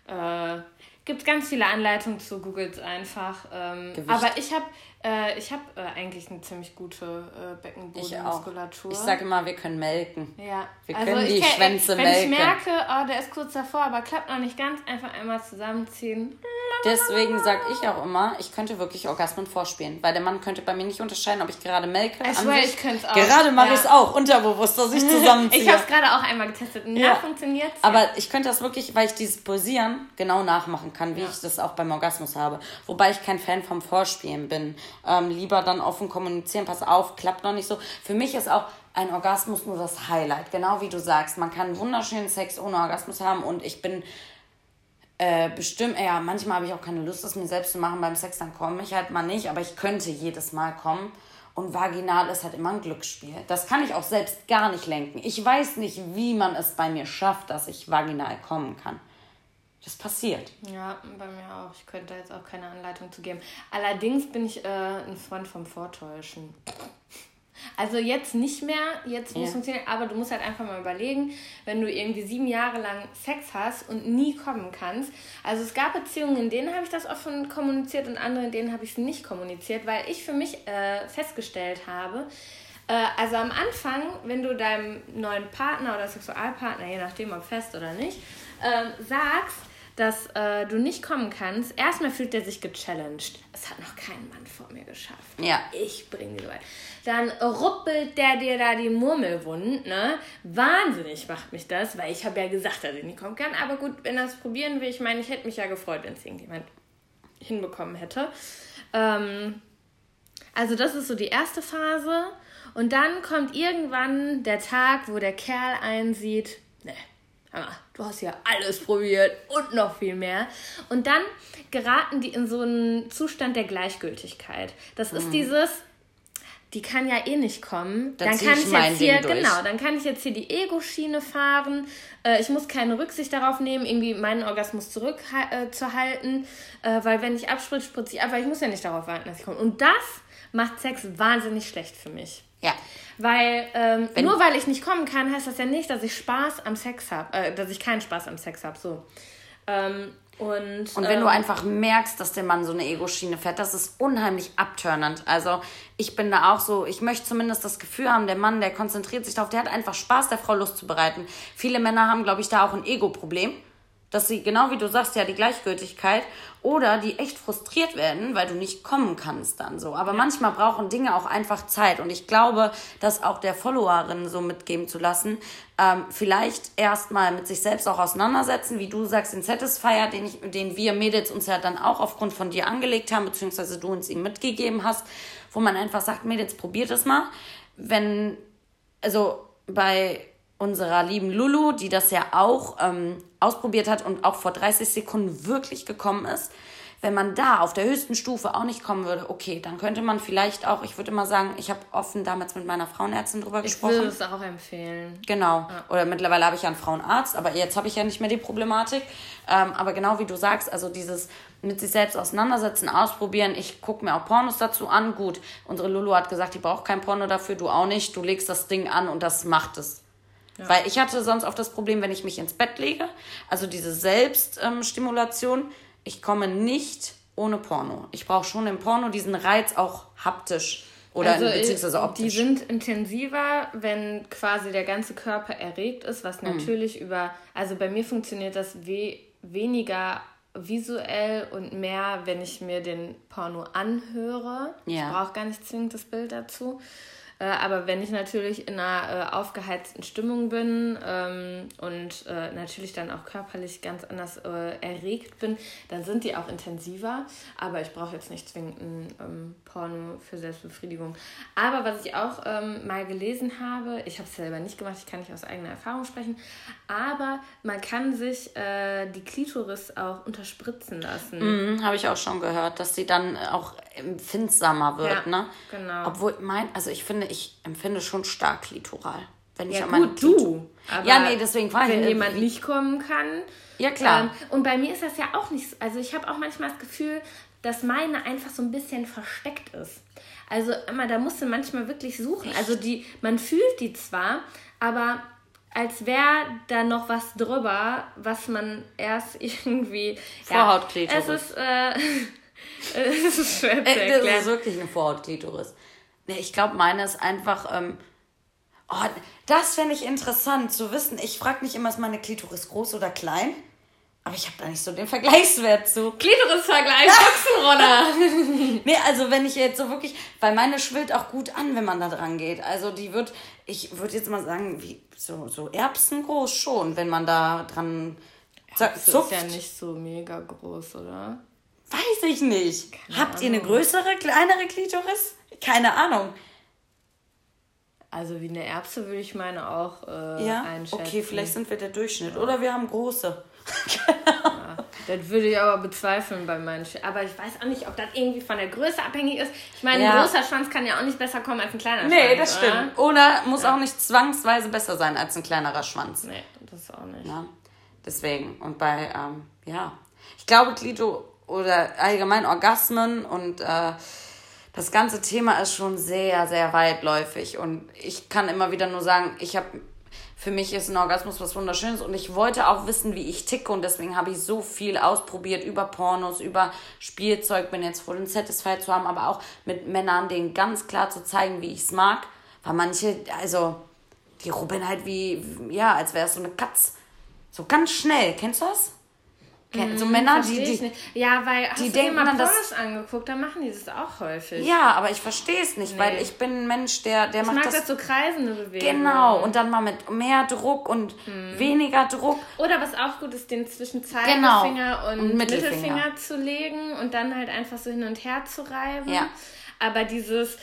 äh, gibt ganz viele Anleitungen zu, googelt einfach. Ähm, aber ich habe äh, ich habe äh, eigentlich eine ziemlich gute äh, Beckenbodenmuskulatur. Ich, ich sage immer, wir können melken. Ja. Wir also können die kann, Schwänze wenn melken. Wenn ich merke, oh, der ist kurz davor, aber klappt noch nicht ganz, einfach einmal zusammenziehen. Deswegen sage ich auch immer, ich könnte wirklich Orgasmen vorspielen, weil der Mann könnte bei mir nicht unterscheiden, ob ich gerade melke. Ich swear, ich könnte auch. Gerade mache ja. ich es auch, unterbewusst, dass ich zusammenziehe. ich habe es gerade auch einmal getestet und ja. funktioniert Aber ich könnte das wirklich, weil ich dieses Pulsieren genau nachmachen kann, wie ja. ich das auch beim Orgasmus habe. Wobei ich kein Fan vom Vorspielen bin. Ähm, lieber dann offen kommunizieren, pass auf, klappt noch nicht so. Für mich ist auch ein Orgasmus nur das Highlight, genau wie du sagst. Man kann wunderschönen Sex ohne Orgasmus haben und ich bin äh, bestimmt, ja, manchmal habe ich auch keine Lust, es mir selbst zu machen beim Sex, dann komme ich halt mal nicht, aber ich könnte jedes Mal kommen. Und vaginal ist halt immer ein Glücksspiel. Das kann ich auch selbst gar nicht lenken. Ich weiß nicht, wie man es bei mir schafft, dass ich vaginal kommen kann. Das passiert. Ja, bei mir auch. Ich könnte da jetzt auch keine Anleitung zu geben. Allerdings bin ich äh, ein Freund vom Vortäuschen. Also jetzt nicht mehr, jetzt muss Ja. funktionieren, aber du musst halt einfach mal überlegen, wenn du irgendwie sieben Jahre lang Sex hast und nie kommen kannst. Also es gab Beziehungen, in denen habe ich das offen kommuniziert und andere, in denen habe ich es nicht kommuniziert, weil ich für mich äh, festgestellt habe, äh, also am Anfang, wenn du deinem neuen Partner oder Sexualpartner, je nachdem ob fest oder nicht, ähm, sagst, dass äh, du nicht kommen kannst, erstmal fühlt er sich gechallenged. Es hat noch kein Mann vor mir geschafft. Ja. Ich bringe die weit. Dann ruppelt der dir da die Murmelwund, ne? Wahnsinnig macht mich das, weil ich habe ja gesagt, dass ich nicht kommen kann. Aber gut, wenn er es probieren will, ich meine, ich hätte mich ja gefreut, wenn es irgendjemand hinbekommen hätte. Ähm, also das ist so die erste Phase. Und dann kommt irgendwann der Tag, wo der Kerl einsieht, ne, du hast ja alles probiert und noch viel mehr. Und dann geraten die in so einen Zustand der Gleichgültigkeit. Das ist dieses, die kann ja eh nicht kommen. Dann Dann, kann ich ich jetzt hier, Ding durch. genau, dann kann ich jetzt hier die Ego-Schiene fahren. Äh, ich muss keine Rücksicht darauf nehmen, irgendwie meinen Orgasmus zurückzuhalten, äh, äh, weil wenn ich abspritze, spritze ich ab, weil ich muss ja nicht darauf warten, dass ich komme. Und das macht Sex wahnsinnig schlecht für mich. Ja. Weil ähm, nur weil ich nicht kommen kann, heißt das ja nicht, dass ich Spaß am Sex habe, äh, dass ich keinen Spaß am Sex habe. So. Ähm, und Und wenn ähm, du einfach merkst, dass der Mann so eine Ego-Schiene fährt, das ist unheimlich abturnend. Also ich bin da auch so, ich möchte zumindest das Gefühl haben, der Mann, der konzentriert sich darauf, der hat einfach Spaß, der Frau Lust zu bereiten. Viele Männer haben, glaube ich, da auch ein Ego-Problem. Dass sie, genau wie du sagst, ja, die Gleichgültigkeit oder die echt frustriert werden, weil du nicht kommen kannst dann so. Aber manchmal brauchen Dinge auch einfach Zeit. Und ich glaube, das auch der Followerin so mitgeben zu lassen, ähm, vielleicht erstmal mit sich selbst auch auseinandersetzen, wie du sagst, den Satisfier, den, ich, den wir Mädels uns ja dann auch aufgrund von dir angelegt haben, beziehungsweise du uns ihm mitgegeben hast, wo man einfach sagt, Mädels, probiert es mal. Wenn, also bei unserer lieben Lulu, die das ja auch ähm, ausprobiert hat und auch vor 30 Sekunden wirklich gekommen ist, wenn man da auf der höchsten Stufe auch nicht kommen würde, okay, dann könnte man vielleicht auch, ich würde immer sagen, ich habe offen damals mit meiner Frauenärztin drüber ich gesprochen. würde es auch empfehlen. Genau. Oder mittlerweile habe ich ja einen Frauenarzt, aber jetzt habe ich ja nicht mehr die Problematik. Ähm, aber genau wie du sagst, also dieses mit sich selbst auseinandersetzen, ausprobieren. Ich gucke mir auch Pornos dazu an. Gut, unsere Lulu hat gesagt, die braucht kein Porno dafür, du auch nicht. Du legst das Ding an und das macht es. Weil ich hatte sonst oft das Problem, wenn ich mich ins Bett lege, also diese Selbststimulation, ich komme nicht ohne Porno. Ich brauche schon im Porno diesen Reiz auch haptisch oder Also, beziehungsweise äh, optisch. Die sind intensiver, wenn quasi der ganze Körper erregt ist, Mhm. was natürlich über, also bei mir funktioniert das we weniger visuell und mehr, wenn ich mir den Porno anhöre. Ja. Ich brauche gar nicht zwingend das Bild dazu. Äh, aber wenn ich natürlich in einer äh, aufgeheizten Stimmung bin ähm, und äh, natürlich dann auch körperlich ganz anders äh, erregt bin, dann sind die auch intensiver. Aber ich brauche jetzt nicht zwingend ein ähm, Porno für Selbstbefriedigung. Aber was ich auch ähm, mal gelesen habe, ich habe es selber nicht gemacht, ich kann nicht aus eigener Erfahrung sprechen, aber man kann sich äh, die Klitoris auch unterspritzen lassen. Mhm, Habe ich auch schon gehört, dass sie dann auch empfindsamer wird, Ja, ne? genau. Obwohl mein, also ich finde, ich empfinde schon stark klitoral. Wenn ich Ja, an meine gut, Klito- du. Aber ja, nee, deswegen ich. Wenn äh, jemand nicht kommen kann. Ja, klar. Ähm, und bei mir ist das ja auch nicht so. Also ich habe auch manchmal das Gefühl, dass meine einfach so ein bisschen versteckt ist. Also immer, da musst du manchmal wirklich suchen. Also die, man fühlt die zwar, aber als wäre da noch was drüber, was man erst irgendwie. Vorhautklitoris. Ja, es ist, äh, es ist schwer zu Äh, das erklären. ist wirklich eine Vorhautklitoris. Nee, ich glaube, meine ist einfach. Ähm, oh, das fände ich interessant zu wissen. Ich frage mich immer, ist meine Klitoris groß oder klein? Aber ich habe da nicht so den Vergleichswert zu. Klitoris-Vergleich, Boxenroller. Nee, also wenn ich jetzt so wirklich, weil meine schwillt auch gut an, wenn man da dran geht. Also die wird, ich würde jetzt mal sagen, wie so, so erbsengroß schon, wenn man da dran zack, Das zupft. ist ja nicht so mega groß, oder? Weiß ich nicht. Habt ihr eine größere, kleinere Klitoris? Keine Ahnung. Also wie eine Erbse würde ich meine auch äh, Ja, einschätzen. okay, vielleicht sind wir der Durchschnitt. Oder wir haben große. Das würde ich aber bezweifeln bei manchen. Aber ich weiß auch nicht, ob das irgendwie von der Größe abhängig ist. Ich meine, Ja. ein großer Schwanz kann ja auch nicht besser kommen als ein kleiner Nee, Schwanz. das oder? stimmt. Oder muss auch nicht zwangsweise besser sein als ein kleinerer Schwanz. Nee, das auch nicht. Ja, deswegen. Und bei, ähm, ja, ich glaube, Klito oder allgemein Orgasmen und äh, das ganze Thema ist schon sehr, sehr weitläufig. Und ich kann immer wieder nur sagen, ich habe für mich ist ein Orgasmus was Wunderschönes und ich wollte auch wissen, wie ich ticke und deswegen habe ich so viel ausprobiert über Pornos, über Spielzeug, bin jetzt froh, den Satisfied zu haben, aber auch mit Männern, denen ganz klar zu zeigen, wie ich es mag. Weil manche, also, die rubbeln halt wie, ja, als wäre es so eine Katz. So ganz schnell. Kennst du das? Mhm, so Männer, die, die, Ja, weil hast die du denken mal Pornos angeguckt, dann machen die das auch häufig. Ja, aber ich verstehe es nicht, nee. weil ich bin ein Mensch, der, der ich macht mag das, das so kreisende Bewegungen. Genau, und dann mal mit mehr Druck und hm. weniger Druck. Oder was auch gut ist, den zwischen Zeigefinger genau. und, und Mittelfinger. Mittelfinger. zu legen und dann halt einfach so hin und her zu reiben. Ja. Aber dieses,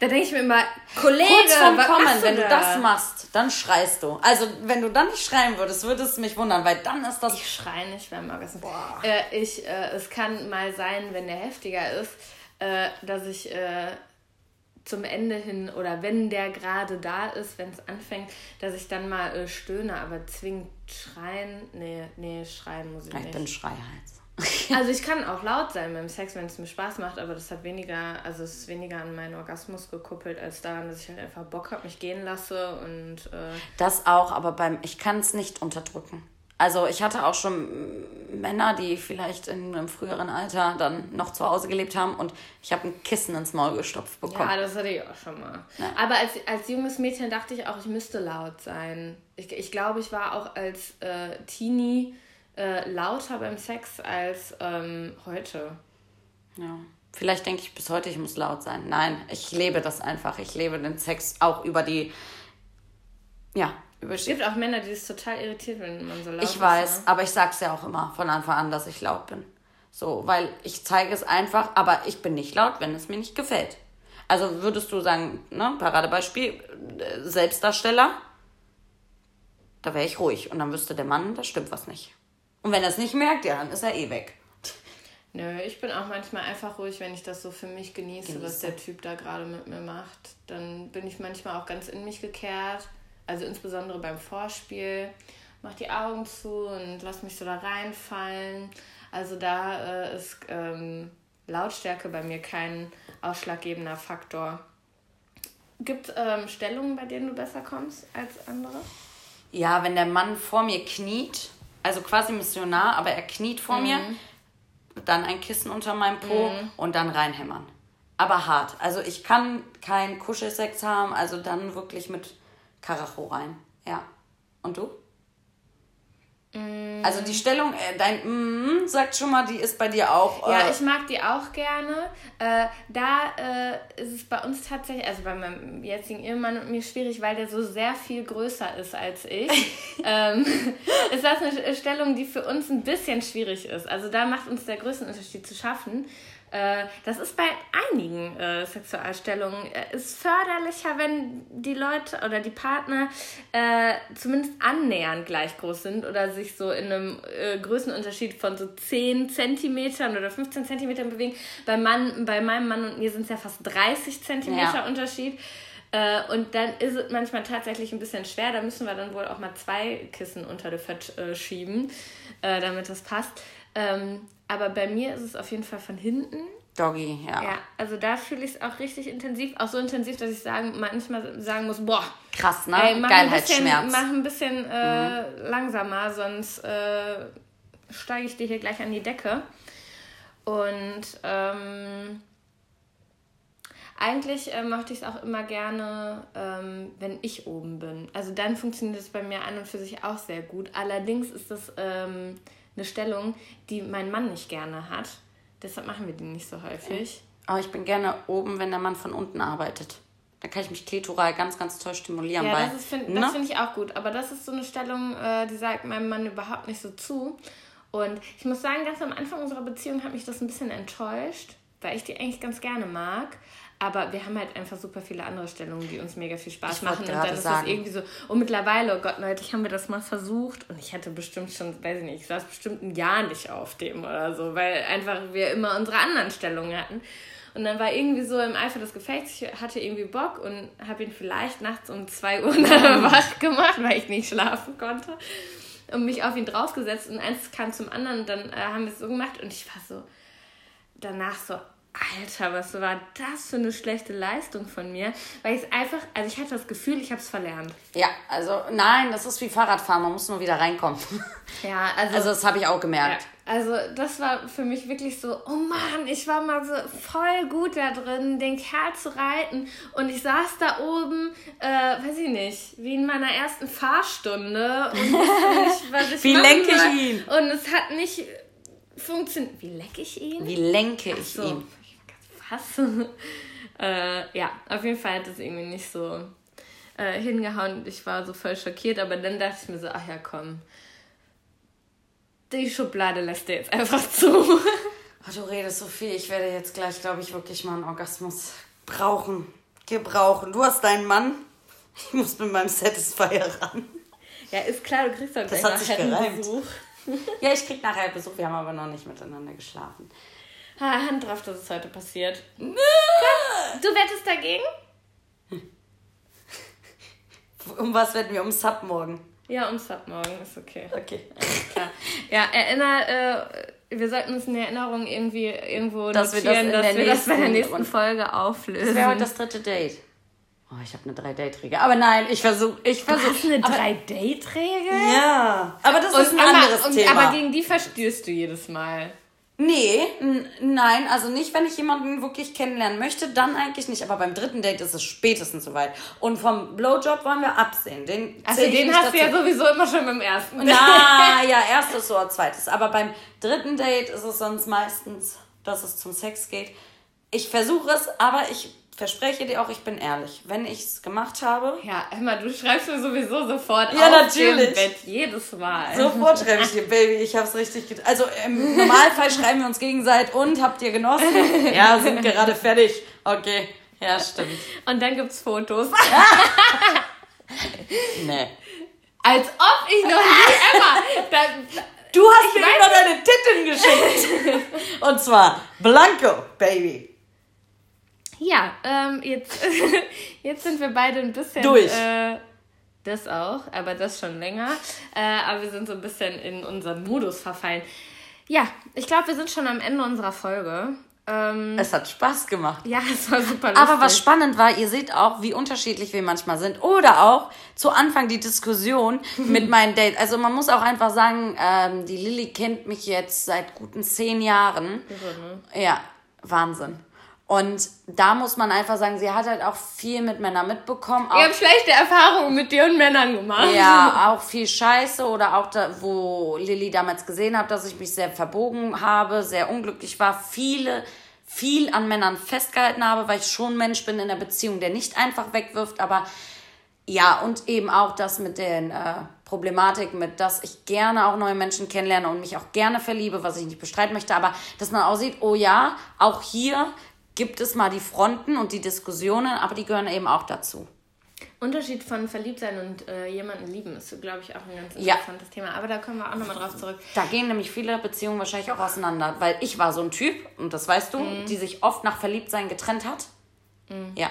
da denke ich mir immer, Kollege, Kurz was Kommen, wenn du das machst, dann schreist du. Also wenn du dann nicht schreien würdest, würde es mich wundern, weil dann ist das. Ich schreie nicht beim Orgasmus. Äh, ich, äh, es kann mal sein, wenn der heftiger ist, äh, dass ich äh, zum Ende hin oder wenn der gerade da ist, wenn es anfängt, dass ich dann mal äh, stöhne, aber zwingend schreien, nee, nee, schreien muss ich, ich nicht. Ich bin Schreihals. also ich kann auch laut sein beim Sex, wenn es mir Spaß macht, aber das hat weniger, also es ist weniger an meinen Orgasmus gekoppelt, als daran, dass ich halt einfach Bock habe, mich gehen lasse und äh Das auch, aber beim, ich kann es nicht unterdrücken. Also ich hatte auch schon Männer, die vielleicht in einem früheren Alter dann noch zu Hause gelebt haben und ich habe ein Kissen ins Maul gestopft bekommen. Ja, das hatte ich auch schon mal. Ja. Aber als, als junges Mädchen dachte ich auch, ich müsste laut sein. Ich, ich glaube, ich war auch als äh, Teenie äh, lauter beim Sex als ähm, heute. Ja. Vielleicht denke ich bis heute, ich muss laut sein. Nein, ich lebe das einfach. Ich lebe den Sex auch über die. Ja, über Es gibt auch Männer, die es total irritiert, wenn man so laut ich ist. Ich weiß, ne? aber ich sag's ja auch immer von Anfang an, dass ich laut bin. So, weil ich zeige es einfach, aber ich bin nicht laut, wenn es mir nicht gefällt. Also würdest du sagen, ne, Paradebeispiel, äh, Selbstdarsteller, da wäre ich ruhig und dann wüsste der Mann, da stimmt was nicht. Und wenn er es nicht merkt, ja, dann ist er eh weg. Nö, ich bin auch manchmal einfach ruhig, wenn ich das so für mich genieße, genieße. was der Typ da gerade mit mir macht. Dann bin ich manchmal auch ganz in mich gekehrt. Also insbesondere beim Vorspiel. Mach die Augen zu und lass mich so da reinfallen. Also da äh, ist ähm, Lautstärke bei mir kein ausschlaggebender Faktor. Gibt es ähm, Stellungen, bei denen du besser kommst als andere? Ja, wenn der Mann vor mir kniet also quasi Missionar, aber er kniet vor mhm. mir, dann ein Kissen unter meinem Po mhm. und dann reinhämmern. Aber hart. Also ich kann keinen Kuschelsex haben, also dann wirklich mit Karacho rein. Ja. Und du? Mm. Also die Stellung, äh, dein mm, sagt schon mal, die ist bei dir auch. Äh ja, ich mag die auch gerne. Äh, da äh, ist es bei uns tatsächlich, also bei meinem jetzigen Ehemann und mir schwierig, weil der so sehr viel größer ist als ich. ähm, ist das eine Stellung, die für uns ein bisschen schwierig ist. Also da macht uns der Größenunterschied zu schaffen. Äh, das ist bei einigen äh, Sexualstellungen äh, ist förderlicher, wenn die Leute oder die Partner äh, zumindest annähernd gleich groß sind oder sich so in einem äh, Größenunterschied von so 10 Zentimetern oder 15 Zentimetern bewegen. Bei, Mann, bei meinem Mann und mir sind es ja fast 30 Zentimeter ja. Unterschied. Äh, und dann ist es manchmal tatsächlich ein bisschen schwer. Da müssen wir dann wohl auch mal zwei Kissen unter der Fett schieben, damit das passt. Ähm, aber bei mir ist es auf jeden Fall von hinten. Doggy, ja. Ja, also da fühle ich es auch richtig intensiv. Auch so intensiv, dass ich sagen, manchmal sagen muss, boah. Krass, ne? Ey, mach Geilheitsschmerz. Ein bisschen, mach ein bisschen äh, mhm. langsamer, sonst äh, steige ich dir hier gleich an die Decke. Und ähm, eigentlich äh, mochte ich es auch immer gerne, ähm, wenn ich oben bin. Also dann funktioniert es bei mir an und für sich auch sehr gut. Allerdings ist das ähm, eine Stellung, die mein Mann nicht gerne hat. Deshalb machen wir die nicht so häufig. Aber ich bin gerne oben, wenn der Mann von unten arbeitet. Da kann ich mich klitoral ganz, ganz toll stimulieren. Ja, bei, das finde ne? find ich auch gut. Aber das ist so eine Stellung, äh, die sagt meinem Mann überhaupt nicht so zu. Und ich muss sagen, ganz am Anfang unserer Beziehung hat mich das ein bisschen enttäuscht, weil ich die eigentlich ganz gerne mag. Aber wir haben halt einfach super viele andere Stellungen, die uns mega viel Spaß ich machen. Und dann ist sagen. das irgendwie so, oh mittlerweile, oh Gott, neulich haben wir das mal versucht und ich hatte bestimmt schon, weiß ich nicht, ich saß bestimmt ein Jahr nicht auf dem oder so, weil einfach wir immer unsere anderen Stellungen hatten. Und dann war irgendwie so im Eifer des Gefechts, ich hatte irgendwie Bock und habe ihn vielleicht nachts um zwei Uhr wach gemacht, weil ich nicht schlafen konnte. Und mich auf ihn draufgesetzt und eins kam zum anderen und dann äh, haben wir es so gemacht und ich war so danach so, Alter, was war das für eine schlechte Leistung von mir? Weil ich es einfach, also ich hatte das Gefühl, ich habe es verlernt. Ja, also nein, das ist wie Fahrradfahren, man muss nur wieder reinkommen. Ja, also. Also das habe ich auch gemerkt. Ja, also das war für mich wirklich so, oh Mann, ich war mal so voll gut da drin, den Kerl zu reiten. Und ich saß da oben, äh, weiß ich nicht, wie in meiner ersten Fahrstunde und nicht, was ich Wie lenke ich ihn? Und es hat nicht funktioniert. Wie lecke ich ihn? Wie lenke ich so. ihn? Was? äh, ja, auf jeden Fall hat es irgendwie nicht so äh, hingehauen. Ich war so voll schockiert, aber dann dachte ich mir so, ach ja, komm. Die Schublade lässt dir jetzt einfach zu. Oh, du redest so viel. Ich werde jetzt gleich, glaube ich, wirklich mal einen Orgasmus brauchen. Gebrauchen. Du hast deinen Mann. Ich muss mit meinem Satisfier ran. Ja, ist klar, du kriegst doch gleich nachher einen. Besuch. Ja, ich krieg nachher Besuch. Wir haben aber noch nicht miteinander geschlafen. Ha, Hand drauf, dass es heute passiert. Du wettest dagegen? Um was werden wir? Um Sub morgen. Ja, ums Sub morgen, ist okay. Okay. Klar. Ja, erinner, äh, wir sollten uns in Erinnerung irgendwie irgendwo Dass wir notieren, das in dass der wir das bei der nächsten und- Folge auflösen. Das wäre heute das dritte Date. Oh, ich habe eine Drei-Date-Regel. Aber nein, ich versuche. Ich Du versuch, hast eine aber, 3-Date-Regel? Ja. Aber das ist ein anderes und, Thema. aber gegen die verstößt du jedes Mal. Nee, nein, also nicht, wenn ich jemanden wirklich kennenlernen möchte, dann eigentlich nicht. Aber beim dritten Date ist es spätestens soweit. Und vom Blowjob wollen wir absehen. Den Also den hast du ja dazu. sowieso immer schon beim ersten. Na, ja, erstes oder zweites. Aber beim dritten Date ist es sonst meistens, dass es zum Sex geht. Ich versuche es, aber ich verspreche dir auch, ich bin ehrlich. Wenn ich es gemacht habe, Ja, Emma, du schreibst mir sowieso sofort Ja, auf dem natürlich. Bett. Jedes Mal. sofort schreibe ich dir, Baby, ich hab's richtig getan. Also im Normalfall schreiben wir uns gegenseitig und habt ihr genossen? Ja, sind gerade fertig. Okay, ja, stimmt. Und dann gibt's Fotos. Nee. Als ob ich noch nie Emma. Du hast mir immer deine Titten geschickt. Und zwar Blanco, Baby. Ja, ähm, jetzt, jetzt sind wir beide ein bisschen. Durch. Äh, das auch, aber das schon länger. Äh, aber wir sind so ein bisschen in unseren Modus verfallen. Ja, ich glaube, wir sind schon am Ende unserer Folge. Ähm, Es hat Spaß gemacht. ja, es war super lustig. Aber was spannend war, ihr seht auch, wie unterschiedlich wir manchmal sind. Oder auch zu Anfang die Diskussion mit meinen Dates. Also man muss auch einfach sagen, ähm, die Lilly kennt mich jetzt seit guten zehn Jahren. Ja, Wahnsinn. Und da muss man einfach sagen, sie hat halt auch viel mit Männern mitbekommen. Ich Auch, habe schlechte Erfahrungen mit dir und Männern gemacht. ja, auch viel Scheiße oder auch da, wo Lilly damals gesehen hat, dass ich mich sehr verbogen habe, sehr unglücklich war, viele, viel an Männern festgehalten habe, weil ich schon Mensch bin in der Beziehung, der nicht einfach wegwirft, aber ja, und eben auch das mit den äh, Problematiken, mit dass ich gerne auch neue Menschen kennenlerne und mich auch gerne verliebe, was ich nicht bestreiten möchte, aber dass man auch sieht, oh ja, auch hier gibt es mal die Fronten und die Diskussionen, aber die gehören eben auch dazu. Unterschied von Verliebtsein und äh, jemanden lieben ist, glaube ich, auch ein ganz Ja. interessantes Thema. Aber da kommen wir auch nochmal drauf zurück. Da gehen nämlich viele Beziehungen wahrscheinlich auch auseinander, weil ich war so ein Typ, und das weißt du, Mhm. die sich oft nach Verliebtsein getrennt hat. Ja.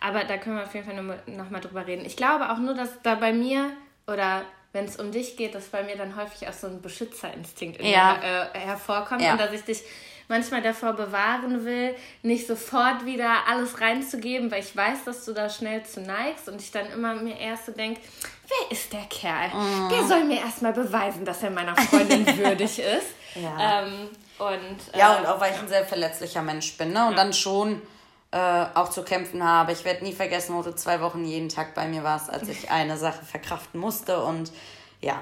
Aber da können wir auf jeden Fall nochmal noch mal drüber reden. Ich glaube auch nur, dass da bei mir oder wenn es um dich geht, dass bei mir dann häufig auch so ein Beschützerinstinkt in Ja. mir äh, hervorkommt Ja. und dass ich dich manchmal davor bewahren will, nicht sofort wieder alles reinzugeben, weil ich weiß, dass du da schnell zu neigst und ich dann immer mir erst so denke, wer ist der Kerl? Mhm. Der soll mir erstmal beweisen, dass er meiner Freundin würdig ist. Ja. Ähm, und, Ja, äh, und auch weil ich ein sehr verletzlicher Mensch bin, ne? Und dann schon äh, auch zu kämpfen habe. Ich werde nie vergessen, wo du zwei Wochen jeden Tag bei mir warst, als ich eine Sache verkraften musste. Und ja.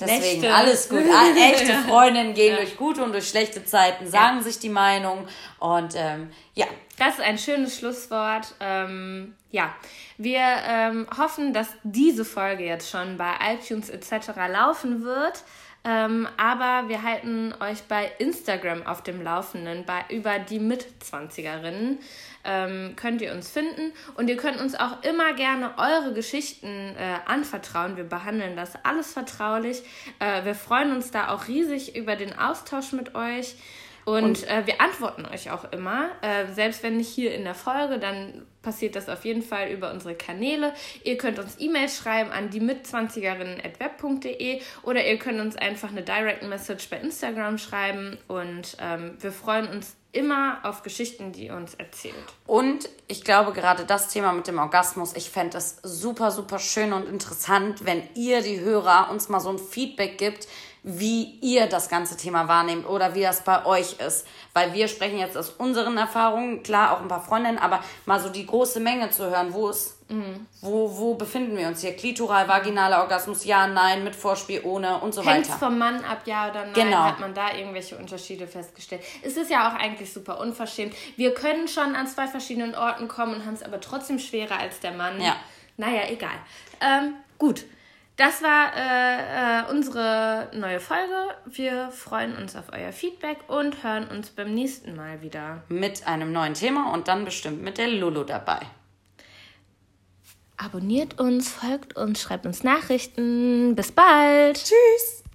Deswegen Nächte. alles gut. Ah, Echte Ja. Freundinnen gehen durch gute und durch schlechte Zeiten, sagen sich die Meinung. Und ähm, ja, Das ist ein schönes Schlusswort. Ähm, ja, wir ähm, hoffen, dass diese Folge jetzt schon bei iTunes etc. laufen wird. Ähm, aber wir halten euch bei Instagram auf dem Laufenden, bei über die Mitzwanzigerinnen. Ähm, könnt ihr uns finden und ihr könnt uns auch immer gerne eure Geschichten äh, anvertrauen. Wir behandeln das alles vertraulich. Äh, wir freuen uns da auch riesig über den Austausch mit euch. Und, äh, wir antworten euch auch immer, äh, selbst wenn nicht hier in der Folge, dann passiert das auf jeden Fall über unsere Kanäle. Ihr könnt uns E-Mails schreiben an die mitzwanzigerinnen.web.de oder ihr könnt uns einfach eine Direct Message bei Instagram schreiben und ähm, wir freuen uns immer auf Geschichten, die ihr uns erzählt. Und ich glaube, gerade das Thema mit dem Orgasmus, ich fände es super, super schön und interessant, wenn ihr, die Hörer, uns mal so ein Feedback gibt, wie ihr das ganze Thema wahrnehmt oder wie das bei euch ist. Weil wir sprechen jetzt aus unseren Erfahrungen, klar auch ein paar Freundinnen, aber mal so die große Menge zu hören, wo ist, mhm. wo, wo befinden wir uns hier? Klitoral, vaginaler Orgasmus, ja, nein, mit Vorspiel, ohne und so Hängt's weiter. vom Mann ab, ja oder nein, genau. hat man da irgendwelche Unterschiede festgestellt. Es ist ja auch eigentlich super unverschämt. Wir können schon an zwei verschiedenen Orten kommen und haben es aber trotzdem schwerer als der Mann. Ja. Naja, egal. Ähm, gut. Das war äh, äh, unsere neue Folge. Wir freuen uns auf euer Feedback und hören uns beim nächsten Mal wieder. Mit einem neuen Thema und dann bestimmt mit der Lulu dabei. Abonniert uns, folgt uns, schreibt uns Nachrichten. Bis bald. Tschüss.